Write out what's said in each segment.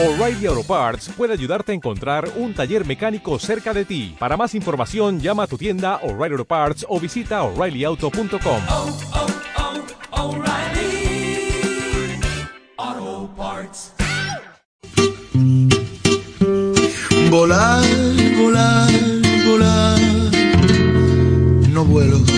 O'Reilly Auto Parts puede ayudarte a encontrar un taller mecánico cerca de ti. Para más información, llama a tu tienda O'Reilly Auto Parts o visita oreillyauto.com. oh, oh, O'Reilly Auto Parts. Volar, volar, volar. No vuelo.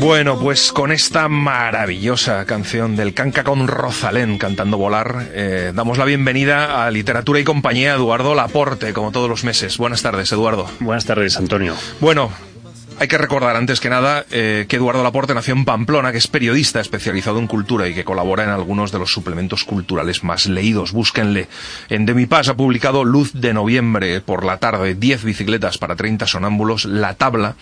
Bueno, pues con esta maravillosa canción del Canca con Rosalén cantando volar, eh, damos la bienvenida a Literatura y Compañía Eduardo Laporte, como todos los meses. Buenas tardes, Eduardo. Buenas tardes, Antonio. Bueno, hay que recordar antes que nada eh, que Eduardo Laporte nació en Pamplona, que es periodista especializado en cultura y que colabora en algunos de los suplementos culturales más leídos. Búsquenle. En De Mi Paz ha publicado Luz de Noviembre por la tarde, 10 bicicletas para 30 sonámbulos, La Tabla,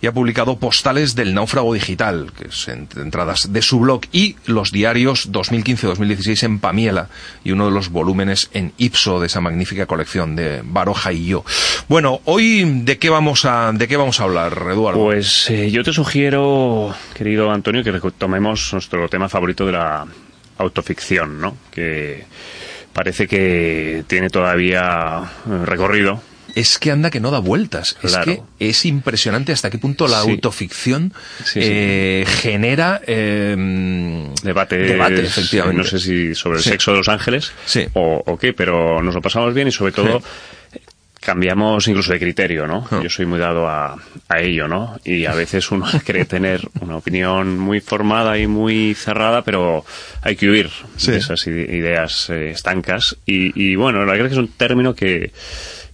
y ha publicado Postales del Náufrago Digital, que es entradas de su blog, y los diarios 2015-2016 en Pamiela, y uno de los volúmenes en Ipso de esa magnífica colección de Baroja y yo. Bueno, hoy, ¿de qué vamos a, de qué vamos a hablar, Eduardo? Pues eh, yo te sugiero, querido Antonio, que tomemos nuestro tema favorito de la autoficción, ¿no? Que parece que tiene todavía eh, recorrido. es que anda que no da vueltas. Es que es impresionante hasta qué punto la Sí. autoficción Sí, sí. eh, genera eh, Debate, debate, efectivamente. No sé si sobre el sexo de los ángeles Sí. o, o qué, pero nos lo pasamos bien y sobre todo cambiamos incluso de criterio, ¿no? Ah. Yo soy muy dado a, a ello, ¿no? Y a veces uno cree tener una opinión muy formada y muy cerrada, pero hay que huir Sí. de esas ide- ideas eh, estancas. Y, y bueno, la verdad es que es un término que,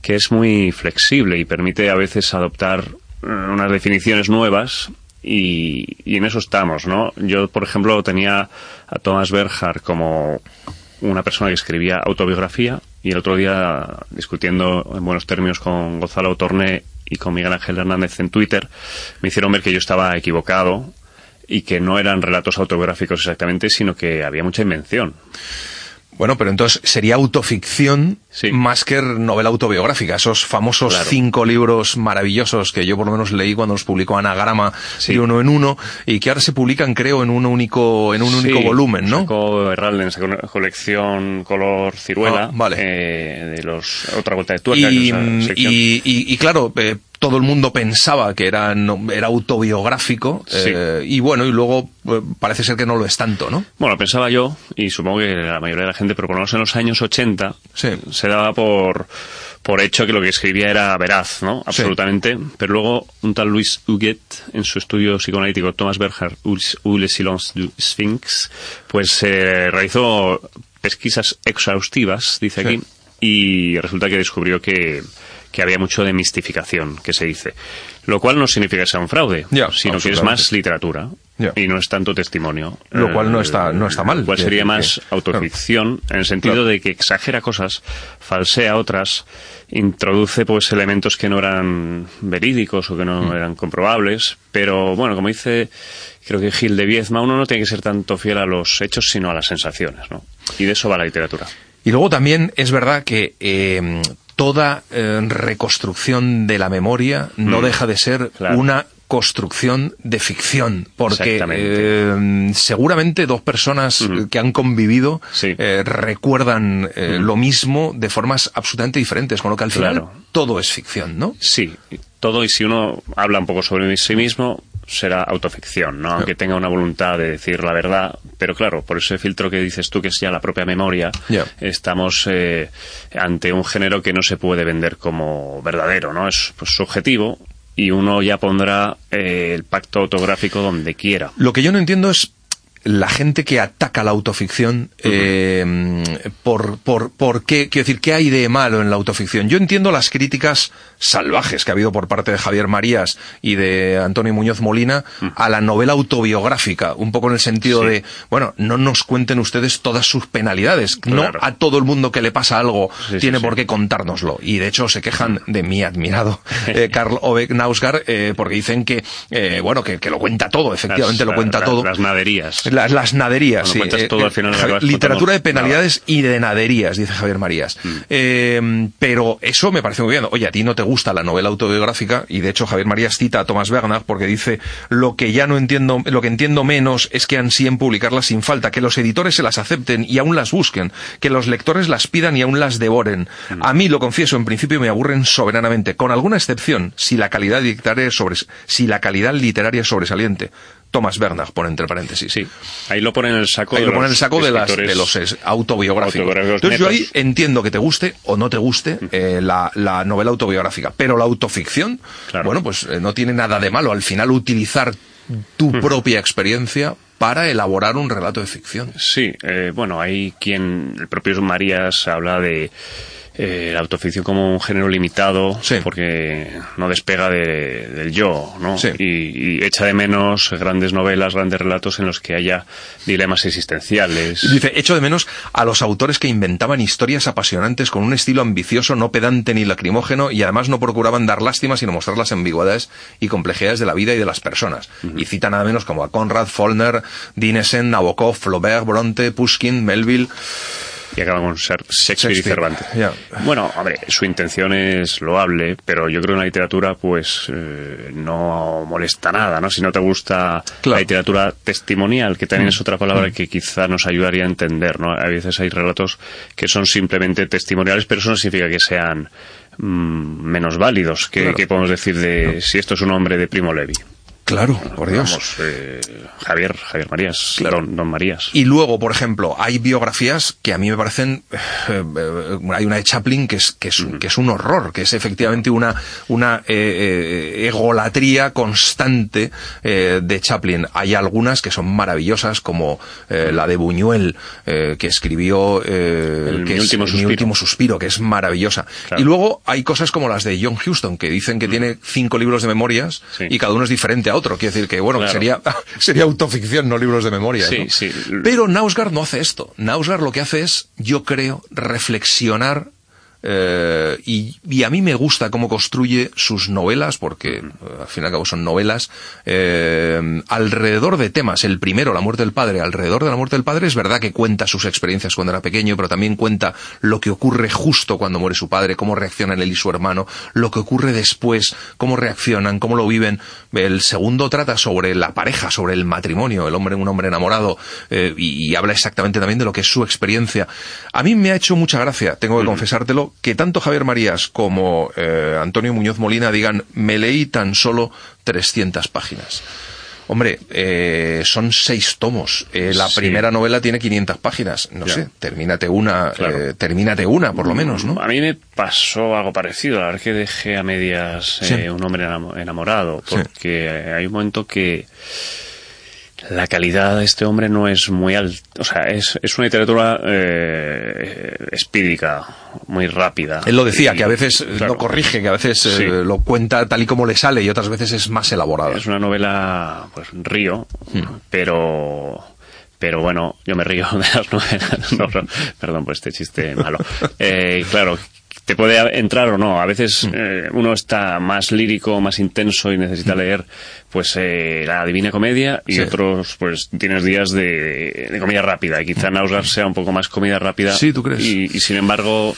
que es muy flexible y permite a veces adoptar eh, unas definiciones nuevas y, y en eso estamos, ¿no? Yo, por ejemplo, tenía a Thomas Berger como una persona que escribía autobiografía y el otro día discutiendo en buenos términos con Gonzalo Torné y con Miguel Ángel Hernández en Twitter me hicieron ver que yo estaba equivocado y que no eran relatos autobiográficos exactamente, sino que había mucha invención. Bueno, pero entonces sería autoficción Sí. más que novela autobiográfica. Esos famosos Claro. cinco libros maravillosos que yo por lo menos leí cuando los publicó Anagrama Sí. de uno en uno y que ahora se publican, creo, en un único, en un único volumen, ¿no? Sacó Herralde en esa co- colección color ciruela Ah, vale. eh, de los otra vuelta de tuerca. y, que es esa sección. y, y- y claro, eh, todo el mundo pensaba que era, no- era autobiográfico Sí. eh, y bueno, y luego eh, parece ser que no lo es tanto, ¿no? Bueno, pensaba yo, y supongo que la mayoría de la gente, pero por lo menos en los años 80, Sí. se daba por, por hecho que lo que escribía era veraz, ¿no? Absolutamente. Pero luego un tal Luis Huguet, en su estudio psicoanalítico Thomas Berger, le silence du Sphinx, pues eh, realizó pesquisas exhaustivas, dice Sí. aquí, y resulta que descubrió que, que había mucho de mistificación, que se dice. Lo cual no significa que sea un fraude, sino que es más literatura Ya. y no es tanto testimonio. Lo cual no Eh, está- no está mal. Lo cual sería que- más claro. autoficción en el sentido Claro. de que exagera cosas, falsea otras, introduce pues elementos que no eran verídicos o que no Mm. eran comprobables, pero bueno, como dice creo que Gil de Viezma, uno no tiene que ser tanto fiel a los hechos sino a las sensaciones, ¿no? Y de eso va la literatura. Y luego también es verdad que eh, toda eh, reconstrucción de la memoria no Mm. deja de ser Claro. una construcción de ficción, porque eh, seguramente dos personas que han convivido Sí. eh, recuerdan eh, lo mismo de formas absolutamente diferentes, con lo que al final Claro. todo es ficción, ¿no? Sí, todo y si uno habla un poco sobre sí mismo, será autoficción, ¿no? Aunque tenga una voluntad de decir la verdad, pero claro, por ese filtro que dices tú que es ya la propia memoria, estamos eh, ante un género que no se puede vender como verdadero, ¿no? Es pues, subjetivo y uno ya pondrá eh, el pacto autográfico donde quiera. Lo que yo no entiendo es la gente que ataca la autoficción, eh, por, por, por qué, quiero decir, ¿qué hay de malo en la autoficción? Yo entiendo las críticas salvajes que ha habido por parte de Javier Marías y de Antonio Muñoz Molina a la novela autobiográfica, un poco en el sentido Sí. de, bueno, no nos cuenten ustedes todas sus penalidades, Claro. no a todo el mundo que le pasa algo Sí, tiene sí. por qué contárnoslo. Y de hecho se quejan de mi admirado eh, Karl Ove Knausgaard eh, porque dicen que, eh, bueno, que, que lo cuenta todo, efectivamente Las- lo cuenta todo. Las naderías. Las, las naderías, sí. cuentas todo, al final Javi- acabas literatura de penalidades y de naderías, dice Javier Marías. Mm. Eh, pero eso me parece muy bien. Oye, a ti no te gusta la novela autobiográfica y de hecho Javier Marías cita a Thomas Bernard porque dice lo que ya no entiendo, lo que entiendo menos es que ansíen publicarlas sin falta, que los editores se las acepten y aún las busquen, que los lectores las pidan y aún las devoren. Mm. A mí, lo confieso, en principio me aburren soberanamente, con alguna excepción, si la calidad literaria si la calidad literaria es sobresaliente. Thomas Bernard, pone entre paréntesis. Sí, ahí lo pone en el saco Ahí de lo pone en los el saco de, las, de los es- autobiográficos. Entonces yo ahí entiendo que te guste o no te guste eh, la, la novela autobiográfica, pero la autoficción, Claro. bueno, pues eh, no tiene nada de malo. Al final utilizar tu propia experiencia para elaborar un relato de ficción. Sí, eh, bueno, hay quien, el propio Marías habla de eh, la autoficción como un género limitado, Sí. porque no despega de- del yo, ¿no? Sí. Y, y echa de menos grandes novelas, grandes relatos en los que haya dilemas existenciales. Dice, echo de menos a los autores que inventaban historias apasionantes con un estilo ambicioso, no pedante ni lacrimógeno, y además no procuraban dar lástima, sino mostrar las ambigüedades y complejidades de la vida y de las personas. Y cita nada menos como a Conrad, Follner, Dinesen, Nabokov, Flaubert, Bronte, Pushkin, Melville. Y acaban con ser Shakespeare, y Shakespeare, Cervantes. ya. Bueno, hombre, su intención es loable, pero yo creo que en la literatura pues eh, no molesta nada, ¿no? Si no te gusta Claro. la literatura testimonial, que también es otra palabra que quizá nos ayudaría a entender, ¿no? A veces hay relatos que son simplemente testimoniales, pero eso no significa que sean mm, menos válidos, que, Claro. que podemos decir de si esto es un hombre de Primo Levi. Claro, por Dios. Vamos, eh, Javier, Javier Marías, Claro. don, don Marías. Y luego, por ejemplo, hay biografías que a mí me parecen. eh, eh, hay una de Chaplin que es, que es, que es un horror, que es efectivamente una, una eh, egolatría constante de Chaplin. Hay algunas que son maravillosas, como la de Buñuel, que escribió. El que Mi es último Mi suspiro. último suspiro, que es maravillosa. Claro. Y luego hay cosas como las de John Huston, que dicen que tiene cinco libros de memorias Sí. y cada uno es diferente a otro. Quiere decir que, bueno, Claro. sería, sería autoficción, no libros de memoria. Sí, ¿no? sí. Pero Nausgard no hace esto. Nausgard lo que hace es, yo creo, reflexionar eh, y, y a mí me gusta cómo construye sus novelas, porque eh, al fin y al cabo son novelas, eh, alrededor de temas. El primero, la muerte del padre, alrededor de la muerte del padre, es verdad que cuenta sus experiencias cuando era pequeño, pero también cuenta lo que ocurre justo cuando muere su padre, cómo reaccionan él y su hermano, lo que ocurre después, cómo reaccionan, cómo lo viven. El segundo trata sobre la pareja, sobre el matrimonio, el hombre, un hombre enamorado, eh, y, y habla exactamente también de lo que es su experiencia. A mí me ha hecho mucha gracia, tengo que confesártelo, que tanto Javier Marías como eh, Antonio Muñoz Molina digan, me leí tan solo 300 páginas. Hombre, eh, son seis tomos. Eh, la Sí. primera novela tiene 500 páginas. No Ya. sé, termínate una, Claro. eh, termínate una, por lo menos, ¿no? A mí me pasó algo parecido. La verdad que dejé a medias Sí. eh, un hombre enamo- enamorado. Porque hay un momento que la calidad de este hombre no es muy alta. O sea, es, es una literatura eh, espídica, muy rápida. Él lo decía, Y, que a veces eh, claro, lo corrige, que a veces eh, lo cuenta tal y como le sale y otras veces es más elaborada. Es una novela, pues, río, Hmm. pero... Pero bueno, yo me río de las novelas. No, no, perdón por este chiste malo. Eh, claro, te puede entrar o no. A veces Hmm. eh, uno está más lírico, más intenso y necesita leer pues eh, la Divina Comedia y Sí. otros pues tienes días de, de comida rápida. Y quizá Nausgard sea un poco más comida rápida. Sí, ¿tú crees? Y, y sin embargo,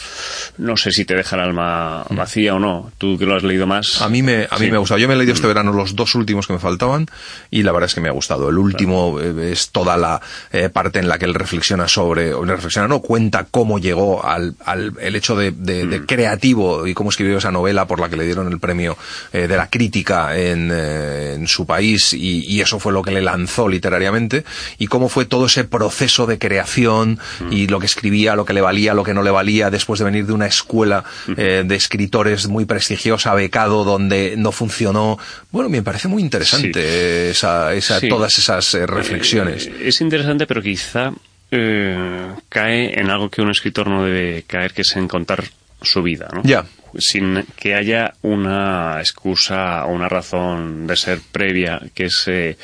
no sé si te deja el alma vacía o no. Tú que lo has leído más. A mí me, a mí Sí. me ha gustado. Yo me he leído este verano los dos últimos que me faltaban y la verdad es que me ha gustado. El último eh, es toda la eh, parte en la que él reflexiona sobre, o reflexiona, no, cuenta cómo llegó al, al el hecho de, de- de creativo y cómo escribió esa novela por la que le dieron el premio eh, de la crítica en, eh, en su país y, y eso fue lo que le lanzó literariamente y cómo fue todo ese proceso de creación y lo que escribía, lo que le valía, lo que no le valía después de venir de una escuela eh, de escritores muy prestigiosa, becado, donde no funcionó. Bueno, me parece muy interesante esa, esa, Sí. todas esas reflexiones. Es interesante, pero quizá eh, cae en algo que un escritor no debe caer, que es en contar su vida, ¿no? Ya. Sin que haya una excusa o una razón de ser previa, que mm,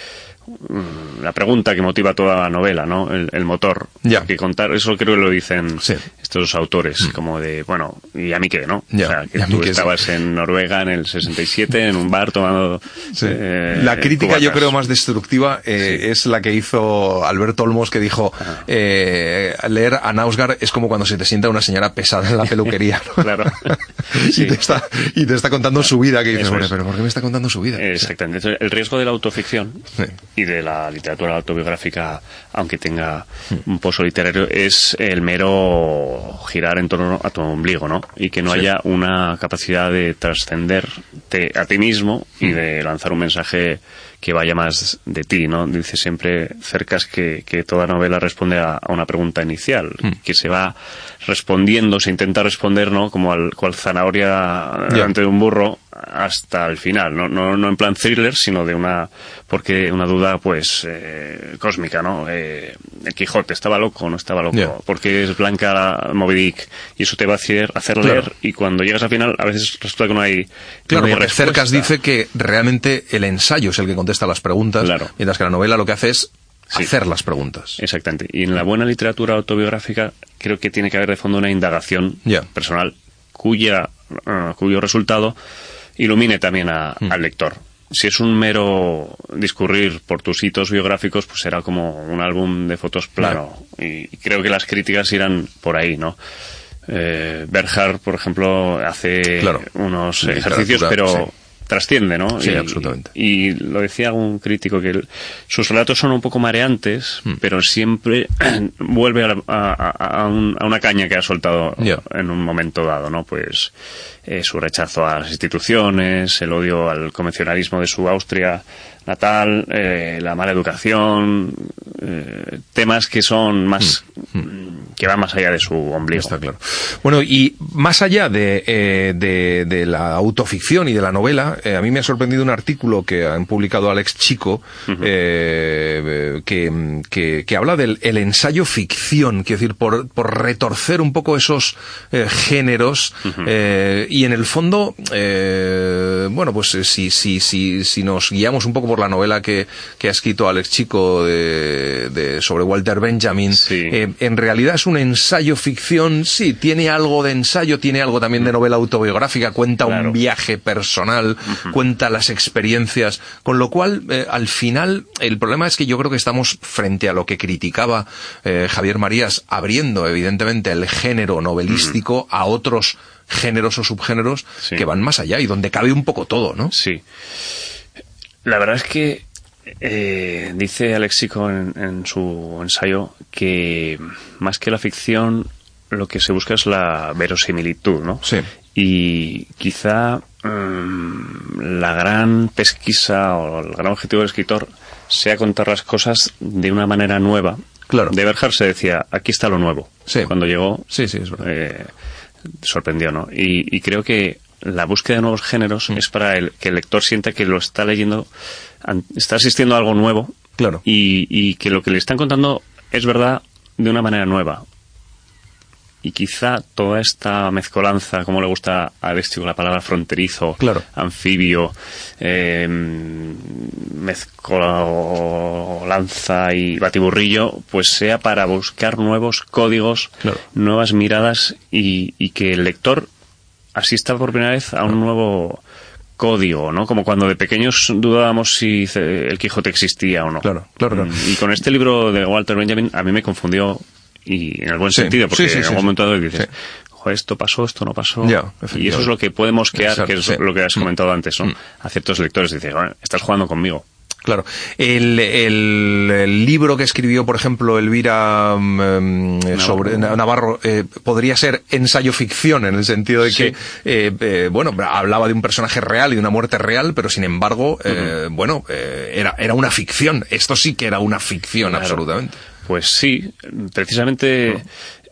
la pregunta que motiva toda la novela, ¿no? El, el motor. Ya. Que contar, eso creo que lo dicen Sí. estos autores, como de, bueno, ¿y a mí qué, no? Ya, o sea, ¿y que tú estabas en Noruega en el 67, en un bar tomando... Sí. eh, la crítica yo creo más destructiva eh, es la que hizo Alberto Olmos que dijo eh, leer a Nausgar es como cuando se te sienta una señora pesada en la peluquería ¿no? Claro. y, te está, y te está contando su vida que dices "Bueno, es. pero ¿por qué me está contando su vida? Exactamente. Entonces, el riesgo de la autoficción Sí. Y de la literatura autobiográfica, aunque tenga un pozo literario, es el mero girar en torno a tu ombligo, ¿no? Y que no Sí. haya una capacidad de trascenderte a ti mismo y de lanzar un mensaje que vaya más de ti, ¿no? Dice siempre Cercas que, que toda novela responde a, a una pregunta inicial, que se va respondiendo, se intenta responder, ¿no? Como al cual zanahoria delante de un burro hasta el final, no, no, no en plan thriller, sino de una, porque una duda, pues, eh, cósmica, ¿no? Eh, el Quijote, ¿estaba loco o no estaba loco? Ya. Porque es blanca Moby Dick, y eso te va a hacer, hacer Claro. leer, y cuando llegas al final, a veces resulta que no hay, Claro, no hay porque respuesta. Cercas dice que realmente el ensayo es el que contesta las preguntas, Claro. mientras que la novela lo que hace es Sí. hacer las preguntas. Exactamente. Y en la buena literatura autobiográfica creo que tiene que haber de fondo una indagación personal cuya, eh, cuyo resultado ilumine también a- Mm. al lector. Si es un mero discurrir por tus hitos biográficos, pues será como un álbum de fotos plano. Y, y creo que las críticas irán por ahí, ¿no? Eh, Berhard, por ejemplo, hace Claro. unos ejercicios, pero sí. Trasciende, ¿no? Sí, y, absolutamente. Y lo decía algún crítico que el- sus relatos son un poco mareantes, Hmm. pero siempre vuelve a, la- a- a- a un- a una caña que ha soltado en un momento dado, ¿no? Pues eh, su rechazo a las instituciones, el odio al convencionalismo de su Austria natal, eh, la mala educación, eh, temas que son más que van más allá de su ombligo. Está claro. Bueno, y más allá de, eh, de, de la autoficción y de la novela, a mí me ha sorprendido un artículo que han publicado Alex Chico, que, que, que habla del el ensayo ficción, quiero decir, por, por retorcer un poco esos géneros, y en el fondo, bueno, pues si, si, si, si nos guiamos un poco por la novela que, que ha escrito Alex Chico de, de- sobre Walter Benjamin, Sí. eh, en realidad es un ensayo ficción, sí, tiene algo de ensayo, tiene algo también de novela autobiográfica, cuenta Claro. un viaje personal, cuenta las experiencias, con lo cual, eh, al final, el problema es que yo creo que estamos frente a lo que criticaba eh, Javier Marías, abriendo evidentemente el género novelístico a otros géneros o subgéneros Sí. que van más allá y donde cabe un poco todo, ¿no? Sí. La verdad es que eh, dice Alexico en, en su ensayo que más que la ficción lo que se busca es la verosimilitud, ¿no? Sí. Y quizá mm, la gran pesquisa o el gran objetivo del escritor sea contar las cosas de una manera nueva. Claro. De Berger se decía, aquí está lo nuevo. Sí. Cuando llegó, Sí, sí, es verdad. eh, sorprendió, ¿no? Y, y creo que la búsqueda de nuevos géneros Mm. es para el, que el lector sienta que lo está leyendo, está asistiendo a algo nuevo Claro. y, y que lo que le están contando es verdad de una manera nueva. Y quizá toda esta mezcolanza, como le gusta a Alessio la palabra fronterizo, Claro. anfibio, eh, mezcolanza y batiburrillo, pues sea para buscar nuevos códigos, Claro. nuevas miradas y, y que el lector asista por primera vez a un nuevo código, ¿no? Como cuando de pequeños dudábamos si el Quijote existía o no. Claro, claro, claro. Y con este libro de Walter Benjamin a mí me confundió y en el buen Sí, sentido, porque sí, sí, en algún momento dado dices, Sí. "Joder, esto pasó, esto no pasó. Y eso es lo que puede mosquear, Exacto, que es lo que has Mm. comentado antes, ¿no? Mm. A ciertos lectores dices, "Bueno, estás jugando conmigo. Claro. El, el- el libro que escribió, por ejemplo, Elvira mm, eh, sobre Navarro, eh, podría ser ensayo ficción en el sentido de Sí. que, eh, eh, bueno, hablaba de un personaje real y de una muerte real, pero sin embargo, eh, bueno, era, era una ficción. Esto sí que era una ficción, Claro. absolutamente. Pues sí, precisamente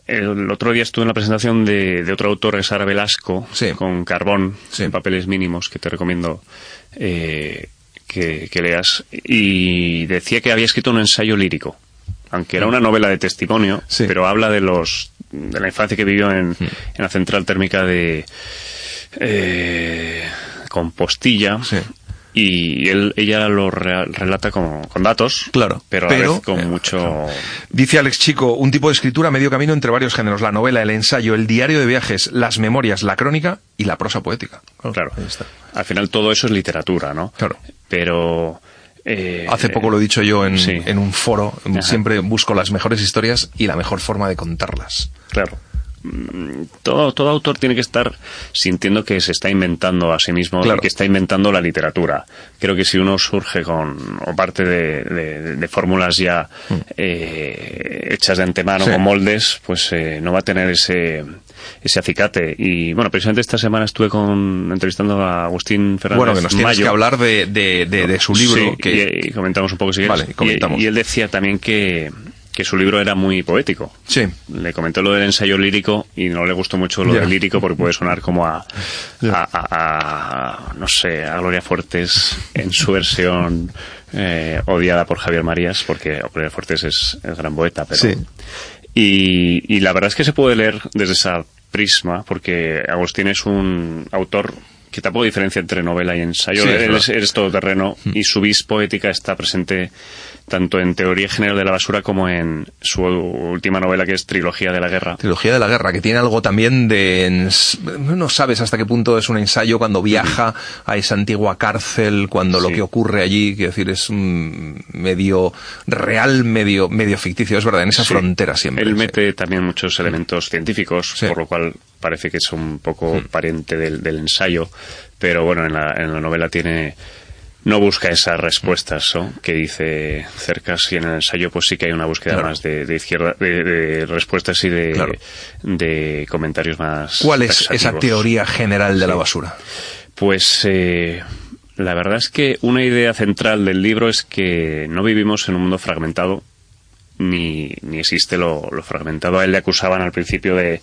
el otro día estuve en la presentación de, de otro autor, Sara Velasco, Sí. con Carbón, Sí. en papeles mínimos, que te recomiendo eh, que, que leas. Y decía que había escrito un ensayo lírico, aunque era una novela de testimonio. Sí. Pero habla de los de la infancia que vivió en, en la central térmica de eh, Compostilla. Sí. Y él, ella lo rea- relata con, con datos, Claro, pero a pero, vez con eh, mucho... Dice Alex Chico, un tipo de escritura medio camino entre varios géneros, la novela, el ensayo, el diario de viajes, las memorias, la crónica y la prosa poética. Claro. ahí está. Al final todo eso es literatura, ¿no? Claro. Pero... eh, Hace poco lo he dicho yo en, sí. en un foro, Ajá. siempre busco las mejores historias y la mejor forma de contarlas. Claro. Mm, Todo, todo autor tiene que estar sintiendo que se está inventando a sí mismo Claro. y que está inventando la literatura. Creo que si uno surge con o parte de, de- de fórmulas ya eh, hechas de antemano Mm. Sí. con moldes, pues eh, no va a tener ese ese acicate. Y bueno, precisamente esta semana estuve con entrevistando a Agustín Fernández Bueno, que nos tienes Mayo. que hablar de, de- de- de su libro. Sí, que, y, y comentamos un poco si quieres. Vale, y él decía también que, que su libro era muy poético. Sí. Le comentó lo del ensayo lírico y no le gustó mucho lo del lírico porque puede sonar como a, a, a- a, no sé, a Gloria Fuertes en su versión eh, odiada por Javier Marías, porque Gloria Fuertes es, gran poeta, pero... Sí. Y, y la verdad es que se puede leer desde esa prisma, porque Agustín es un autor que tampoco diferencia entre novela y ensayo. Sí, Él es, es todoterreno y su vis poética está presente tanto en Teoría General de la Basura como en su última novela que es Trilogía de la Guerra. Trilogía de la guerra, que tiene algo también de... No sabes hasta qué punto es un ensayo cuando viaja a esa antigua cárcel, cuando lo que ocurre allí, quiero decir, es un medio real, medio, medio ficticio, es verdad, en esa Sí. frontera siempre. Él mete también muchos elementos científicos, por lo cual parece que es un poco Mm. pariente del, del ensayo, pero bueno, en la, en la novela tiene no busca esas respuestas ¿no? que dice Cercas y en el ensayo pues sí que hay una búsqueda Claro. más de, de izquierda de, de respuestas y de, Claro. de comentarios más ¿Cuál es esa teoría general de la basura? Pues eh, la verdad es que una idea central del libro es que no vivimos en un mundo fragmentado, ni, ni existe lo, lo fragmentado. A él le acusaban al principio de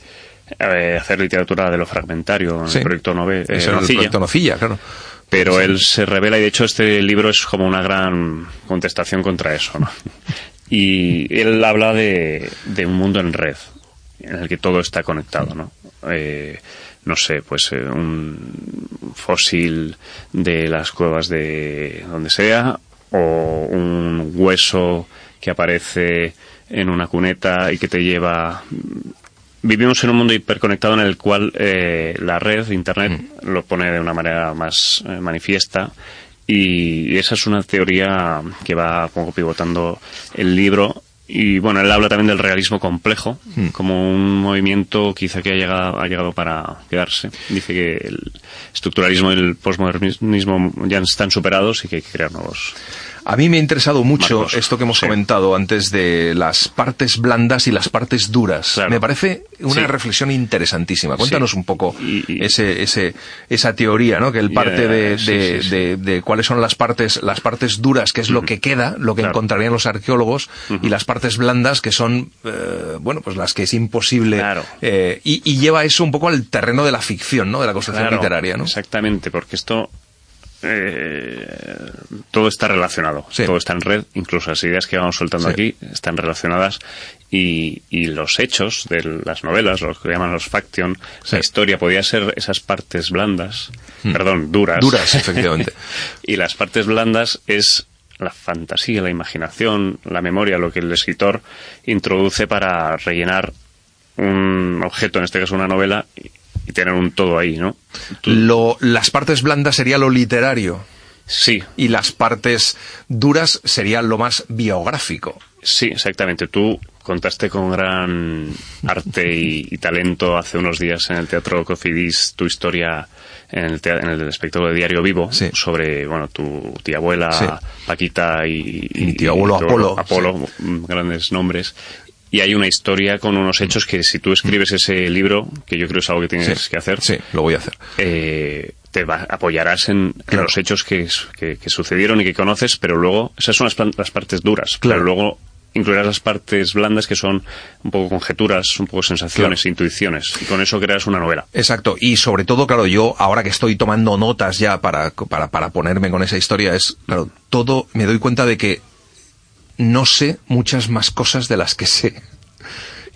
eh, hacer literatura de lo fragmentario en Sí. el proyecto Nove, eh, el proyecto Nocilla, claro. Pero él se revela y de hecho este libro es como una gran contestación contra eso, ¿no? Y él habla de, de un mundo en red, en el que todo está conectado, ¿no? Eh, no sé, pues eh, un fósil de las cuevas de donde sea o un hueso que aparece en una cuneta y que te lleva vivimos en un mundo hiperconectado en el cual eh, la red, Internet, lo pone de una manera más eh, manifiesta y esa es una teoría que va como pivotando el libro y bueno, él habla también del realismo complejo como un movimiento quizá que ha llegado, ha llegado para quedarse. Dice que el estructuralismo y el posmodernismo ya están superados y que hay que crear nuevos. A mí me ha interesado mucho Marcos, esto que hemos sí. comentado antes de las partes blandas y las partes duras. Claro. Me parece una Sí. reflexión interesantísima. Cuéntanos Sí. un poco Y- y- ese, ese, esa teoría, ¿no? Que él parte Yeah, de, cuáles son las partes, las partes duras, que es lo que queda, lo que Claro. encontrarían los arqueólogos, y las partes blandas, que son, eh, bueno, pues las que es imposible. Claro. eh, y, y lleva eso un poco al terreno de la ficción, ¿no? De la construcción literaria, ¿no? Exactamente, porque esto eh, todo está relacionado, Sí. todo está en red, incluso las ideas que vamos soltando Sí. aquí están relacionadas y, y los hechos de las novelas, los que llaman los faction, Sí. la historia podía ser esas partes blandas, perdón, duras. Duras, efectivamente. y las partes blandas es la fantasía, la imaginación, la memoria, lo que el escritor introduce para rellenar un objeto, en este caso una novela, y, tener un todo ahí, ¿no? Tú- Lo, las partes blandas sería lo literario. Sí, y las partes duras serían lo más biográfico. sí, exactamente. Tú contaste con gran arte y, y talento hace unos días en el Teatro Cofidis tu historia en el, en el espectáculo de Diario Vivo Sí. sobre bueno tu tía abuela Sí. Paquita y, Y mi tío abuelo tu Apolo, Apolo, grandes nombres. Y hay una historia con unos hechos que si tú escribes ese libro, que yo creo es algo que tienes Sí, que hacer, Sí, lo voy a hacer. eh, te va- apoyarás en, los hechos que, que- que sucedieron y que conoces, pero luego, esas son las, las partes duras, Claro. pero luego incluirás las partes blandas que son un poco conjeturas, un poco sensaciones, intuiciones, y con eso creas una novela. Exacto, y sobre todo, claro, yo ahora que estoy tomando notas ya para, para, para ponerme con esa historia, es, claro, todo, me doy cuenta de que no sé muchas más cosas de las que sé.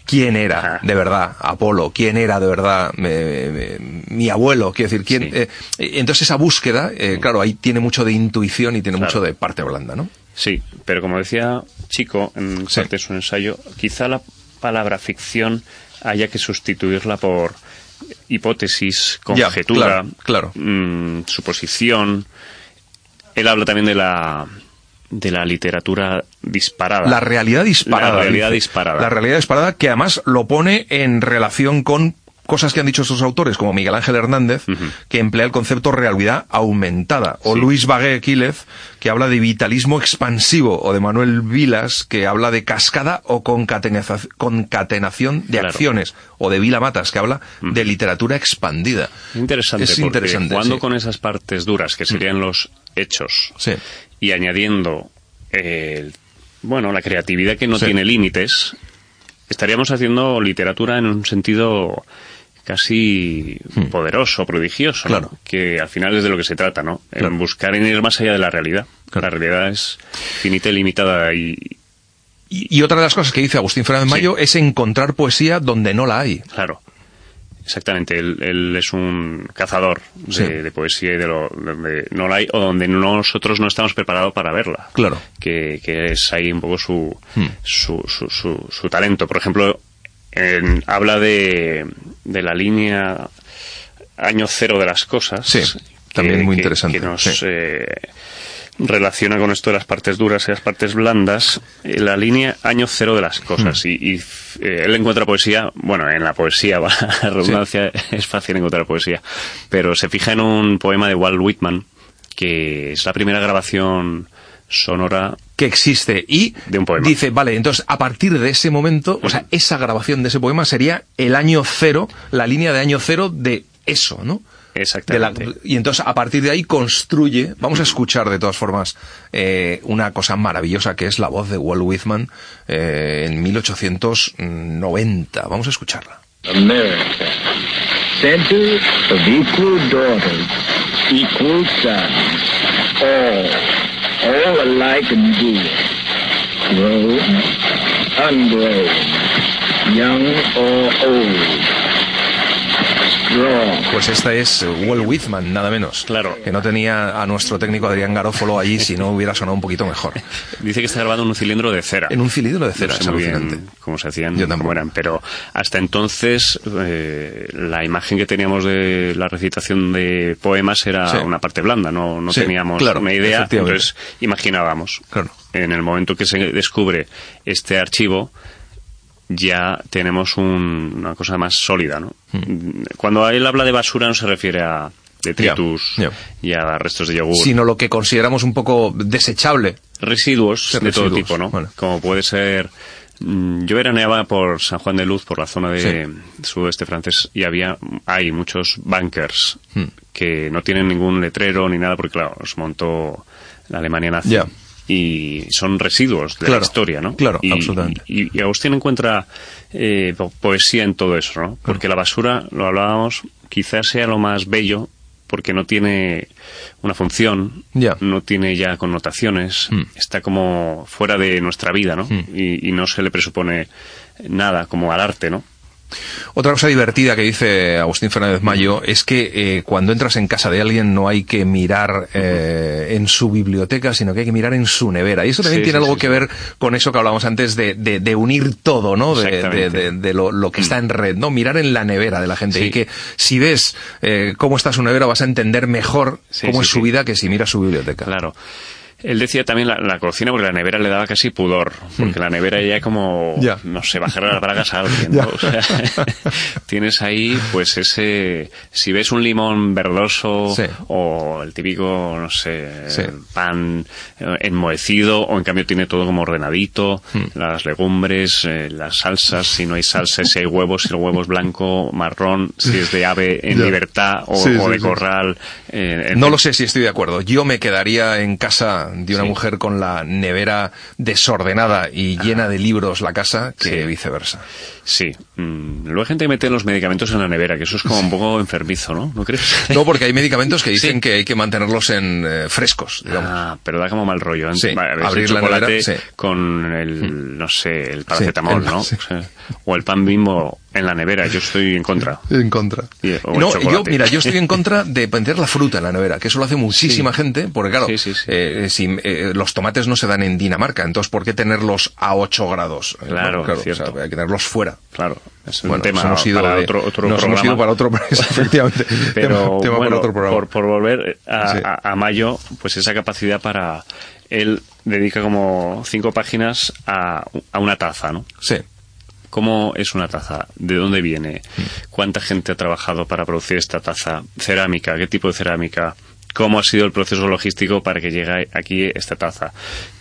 ¿Quién era de verdad Apolo? ¿Quién era de verdad me- me- mi abuelo? Quiero decir, ¿quién? Sí. eh, eh, entonces esa búsqueda, eh, claro, ahí tiene mucho de intuición y tiene Claro. mucho de parte blanda, ¿no? Sí, pero como decía Chico en Sí. parte de su ensayo, quizá la palabra ficción haya que sustituirla por hipótesis, Ya, conjetura, claro, claro. mm, suposición. Él habla también de la de la literatura disparada. La realidad disparada. La realidad dice. disparada. La realidad disparada que además lo pone en relación con cosas que han dicho estos autores, como Miguel Ángel Hernández, que emplea el concepto realidad aumentada, o Sí. Luis Bagué Quílez, que habla de vitalismo expansivo, o de Manuel Vilas, que habla de cascada o concatenación de Claro. acciones, o de Vila Matas, que habla de literatura expandida. Interesante, Es porque interesante, jugando sí. con esas partes duras que serían los hechos Sí. Y añadiendo el- bueno la creatividad que no Sí. tiene límites, estaríamos haciendo literatura en un sentido casi poderoso, prodigioso, ¿no? Hmm. Claro. que al final es de lo que se trata, ¿no? Claro. En buscar en ir más allá de la realidad. Claro. La realidad es finita y limitada y Y, y otra de las cosas que dice Agustín Fernández Sí. Mayo es encontrar poesía donde no la hay. Claro. Exactamente, él, él es un cazador de, Sí. de poesía y de lo donde no la hay o donde nosotros no estamos preparados para verla. Claro. Que, que es ahí un poco su, Hmm. su, su, su, su talento. Por ejemplo, en- habla de, de la línea año cero de las cosas. Sí, también muy interesante, Que nos sí. eh, relaciona con esto de las partes duras y las partes blandas, eh, la línea año cero de las cosas. Y, y, eh, él encuentra poesía, bueno, en la poesía, va, la redundancia, es fácil encontrar poesía, pero se fija en un poema de Walt Whitman, que es la primera grabación sonora que existe y De un poema. dice, vale, entonces a partir de ese momento, o sea, esa grabación de ese poema sería el año cero, la línea de año cero de eso, ¿no? De la- Exactamente. y entonces a partir de ahí construye, vamos a escuchar de todas formas eh, una cosa maravillosa que es la voz de Walt Whitman eh, en 1890. Vamos a escucharla. America, center of equal daughters, equal sons, all, all alike and dear, grown, ungrown, young or old, Pues esta es Walt Whitman, nada menos. Claro. Que no tenía a nuestro técnico Adrián Garófolo allí si no hubiera sonado un poquito mejor. Dice que está grabado en un cilindro de cera. En un cilindro de cera, no sé muy bien alucinante. cómo se hacían, Yo cómo eran, pero hasta entonces eh, la imagen que teníamos de la recitación de poemas era Sí. una parte blanda, no, no Sí, teníamos claro, una idea, entonces imaginábamos. Claro. En el momento que se descubre este archivo, ya tenemos un- una cosa más sólida, ¿no? Cuando él habla de basura no se refiere a detritus Hmm. Ya, ya. y a restos de yogur Sino lo que consideramos un poco desechable. residuos de todo tipo, ¿no? vale. Como puede ser... mm, Yo veraneaba por San Juan de Luz, por la zona de Sí. sudeste francés, y había, hay muchos bunkers Hmm. que no tienen ningún letrero ni nada, porque claro, los montó la Alemania nazi. Y son residuos de Claro, la historia, ¿no? claro, y, absolutamente. Y, y Agustín encuentra eh, po- poesía en todo eso, ¿no? Porque la basura, lo hablábamos, quizás sea lo más bello porque no tiene una función, Ya. no tiene ya connotaciones, Mm. está como fuera de nuestra vida, ¿no? Mm. Y, y no se le presupone nada como al arte, ¿no? Otra cosa divertida que dice Agustín Fernández Mayo es que eh, cuando entras en casa de alguien no hay que mirar eh, en su biblioteca, sino que hay que mirar en su nevera. Y eso también Sí, tiene sí, algo sí, que ver con eso que hablábamos antes de, de- de unir todo, ¿no? De, de- de- de lo, lo que está en red, ¿no? Mirar en la nevera de la gente. Y que si ves eh, cómo está su nevera vas a entender mejor cómo es su vida que si miras su biblioteca. Claro. Él decía también la, la cocina porque la nevera le daba casi pudor, porque la nevera ya como, Ya. no sé, bajar las bragas a alguien, ¿no? O sea, tienes ahí pues ese, si ves un limón verdoso Sí. o el típico, no sé, Sí. pan eh, enmohecido o en cambio tiene todo como ordenadito, Hmm. las legumbres, eh, las salsas, si no hay salsa, si hay huevos, si el huevo es blanco, marrón, si es de ave en libertad o, Sí, o sí, de corral. eh, en No fin. lo sé si estoy de acuerdo. Yo me quedaría en casa de una Sí. mujer con la nevera desordenada y llena de libros la casa que Sí. viceversa. Sí. Mm, Luego hay gente que mete los medicamentos en la nevera, que eso es como un poco enfermizo, ¿no? ¿No crees? No, porque hay medicamentos que dicen Sí. que hay que mantenerlos en eh, frescos, digamos. Ah, pero da como mal rollo. ves abrir el la nevera, con el, no sé, el paracetamol, el- ¿no? o el pan bimbo en la nevera. Yo estoy en contra. En contra. Y- o No, yo, mira, yo estoy en contra de meter la fruta en la nevera, que eso lo hace muchísima gente, porque claro, Sí, sí, sí. eh, si, eh, los tomates no se dan en Dinamarca, entonces ¿por qué tenerlos a 8 grados? Eh, Claro, o cierto. sea, hay que tenerlos fuera. Claro, es un Bueno, tema nos hemos ido para de- otro, otro nos programa. hemos ido para otro, efectivamente, Pero tema, tema bueno, para otro programa. Por, por volver a, Sí. a- a Mayo, pues esa capacidad para... Él dedica como cinco páginas a, a una taza, ¿no? Sí. ¿Cómo es una taza? ¿De dónde viene? ¿Cuánta gente ha trabajado para producir esta taza? ¿Cerámica? ¿Qué tipo de cerámica? ¿Cómo ha sido el proceso logístico para que llegue aquí esta taza?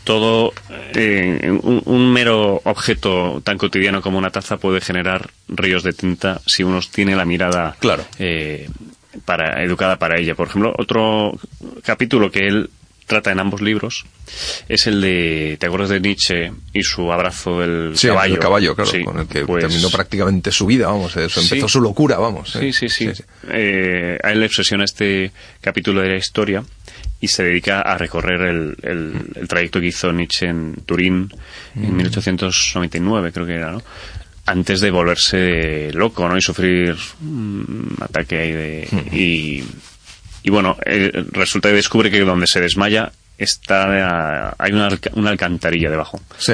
Todo, eh, un, un mero objeto tan cotidiano como una taza puede generar ríos de tinta si uno tiene la mirada Claro. eh, para, educada para ella. Por ejemplo, otro capítulo que él trata en ambos libros es el de, ¿te acuerdas de Nietzsche y su abrazo del Sí, caballo? el caballo, claro, Sí, con el que pues- terminó prácticamente su vida, vamos, eso empezó Sí. su locura, vamos. Sí, sí, sí. Eh, a él le obsesiona este capítulo de la historia y se dedica a recorrer el, el- el trayecto que hizo Nietzsche en Turín Mm. en 1899, creo que era, ¿no? Antes de volverse loco, ¿no? Y sufrir un ataque ahí de... Mm. Y, y bueno, eh, resulta que descubre que donde se desmaya está hay una, una alcantarilla debajo Sí.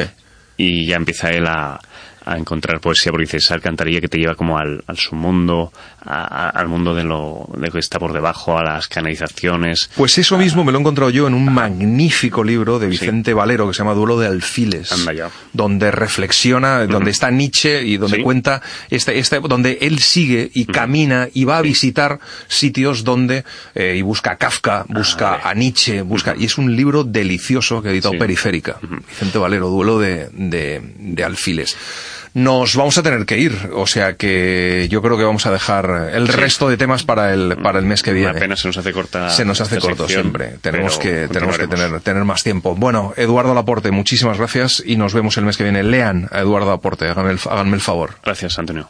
y ya empieza él a, a encontrar poesía porque dice esa alcantarilla que te lleva como al, al submundo a- a- al mundo de lo de que está por debajo a las canalizaciones Pues eso mismo me lo he encontrado yo en un magnífico libro de Vicente Valero que se llama Duelo de Alfiles, Anda ya. donde reflexiona, donde está Nietzsche y donde Sí. cuenta, este, este, donde él sigue y camina y va a visitar sitios donde eh, y busca a Kafka, busca vale. a Nietzsche, busca y es un libro delicioso que ha editado Sí. Periférica, Vicente Valero, Duelo de, de, de Alfiles. Nos vamos a tener que ir, o sea que yo creo que vamos a dejar el resto de temas para el, para el mes que viene. una pena se nos hace corta Se nos hace corto sección, siempre. Tenemos que, tenemos que tener, tener más tiempo. Bueno, Eduardo Laporte, muchísimas gracias y nos vemos el mes que viene. Lean a Eduardo Laporte, háganme el, háganme el favor. gracias Antonio